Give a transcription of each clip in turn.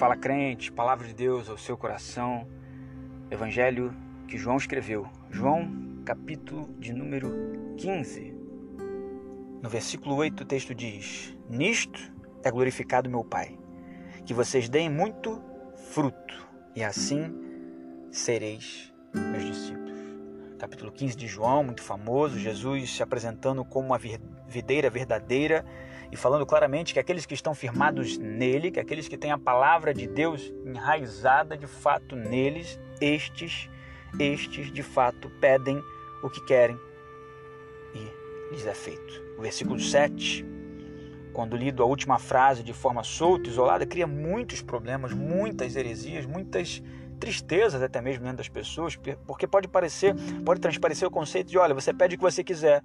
Fala crente, palavra de Deus ao seu coração. Evangelho que João escreveu. João, capítulo de número 15. No versículo 8 o texto diz: Nisto é glorificado meu Pai, que vocês deem muito fruto, e assim sereis meus discípulos. Capítulo 15 de João, muito famoso, Jesus se apresentando como uma videira verdadeira e falando claramente que aqueles que estão firmados nele, que aqueles que têm a palavra de Deus enraizada de fato neles, estes, estes de fato pedem o que querem e lhes é feito. O versículo 7, quando lido a última frase de forma solta, isolada, cria muitos problemas, muitas heresias, muitas tristezas até mesmo dentro das pessoas, porque pode parecer, pode transparecer o conceito de, olha, você pede o que você quiser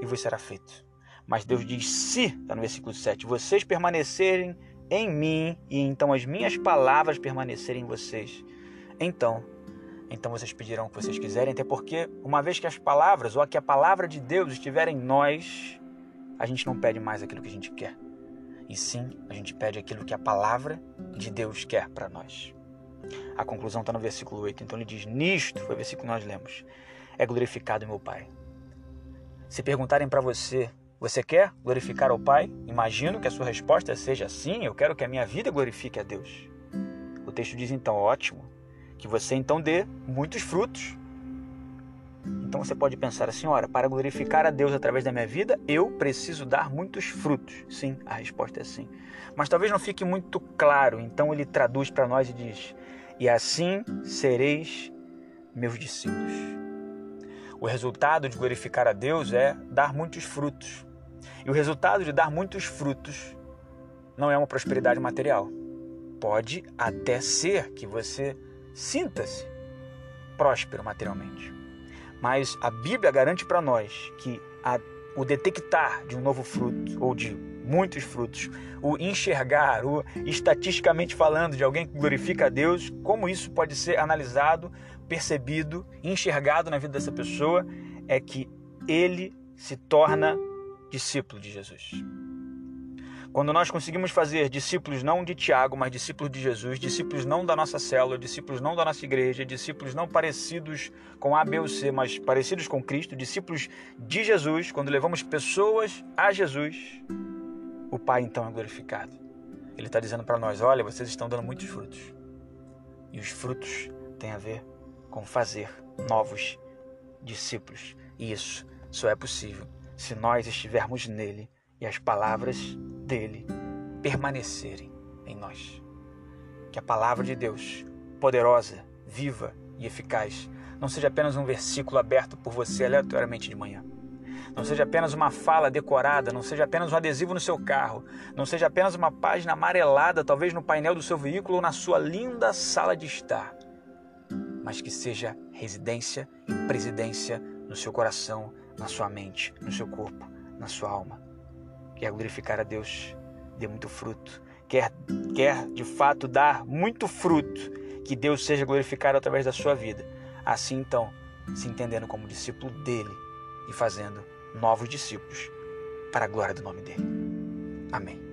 e vos será feito. Mas Deus diz: se, está no versículo 7, vocês permanecerem em mim e então as minhas palavras permanecerem em vocês, então, então vocês pedirão o que vocês quiserem, até porque uma vez que as palavras ou que a palavra de Deus estiver em nós, a gente não pede mais aquilo que a gente quer. E sim, a gente pede aquilo que a palavra de Deus quer para nós. A conclusão está no versículo 8. Então ele diz: Nisto, foi o versículo que nós lemos, é glorificado meu Pai. Se perguntarem para você você quer glorificar ao Pai? Imagino que a sua resposta seja sim, eu quero que a minha vida glorifique a Deus. O texto diz então, ótimo, que você então dê muitos frutos. Então você pode pensar assim, ora, para glorificar a Deus através da minha vida, eu preciso dar muitos frutos. Sim, a resposta é sim. Mas talvez não fique muito claro, então ele traduz para nós e diz: "E assim sereis meus discípulos". O resultado de glorificar a Deus é dar muitos frutos. E o resultado de dar muitos frutos não é uma prosperidade material. Pode até ser que você sinta-se próspero materialmente. Mas a Bíblia garante para nós que a, o detectar de um novo fruto ou de muitos frutos, o enxergar, o estatisticamente falando de alguém que glorifica a Deus, como isso pode ser analisado, percebido, enxergado na vida dessa pessoa, é que ele se torna discípulo de Jesus. Quando nós conseguimos fazer discípulos não de Tiago, mas discípulos de Jesus, discípulos não da nossa célula, discípulos não da nossa igreja, discípulos não parecidos com A, B ou C, mas parecidos com Cristo, discípulos de Jesus, quando levamos pessoas a Jesus, o Pai então é glorificado. Ele está dizendo para nós: olha, vocês estão dando muitos frutos. E os frutos têm a ver com fazer novos discípulos. E isso só é possível se nós estivermos nele e as palavras dele permanecerem em nós. Que a palavra de Deus, poderosa, viva e eficaz, não seja apenas um versículo aberto por você aleatoriamente de manhã. Não seja apenas uma fala decorada, não seja apenas um adesivo no seu carro, não seja apenas uma página amarelada, talvez no painel do seu veículo ou na sua linda sala de estar, mas que seja residência e presidência no seu coração, na sua mente, no seu corpo, na sua alma. Quer glorificar a Deus, dê muito fruto. Quer, quer de fato dar muito fruto, que Deus seja glorificado através da sua vida. Assim então, se entendendo como discípulo dele e fazendo novos discípulos para a glória do nome dele. Amém.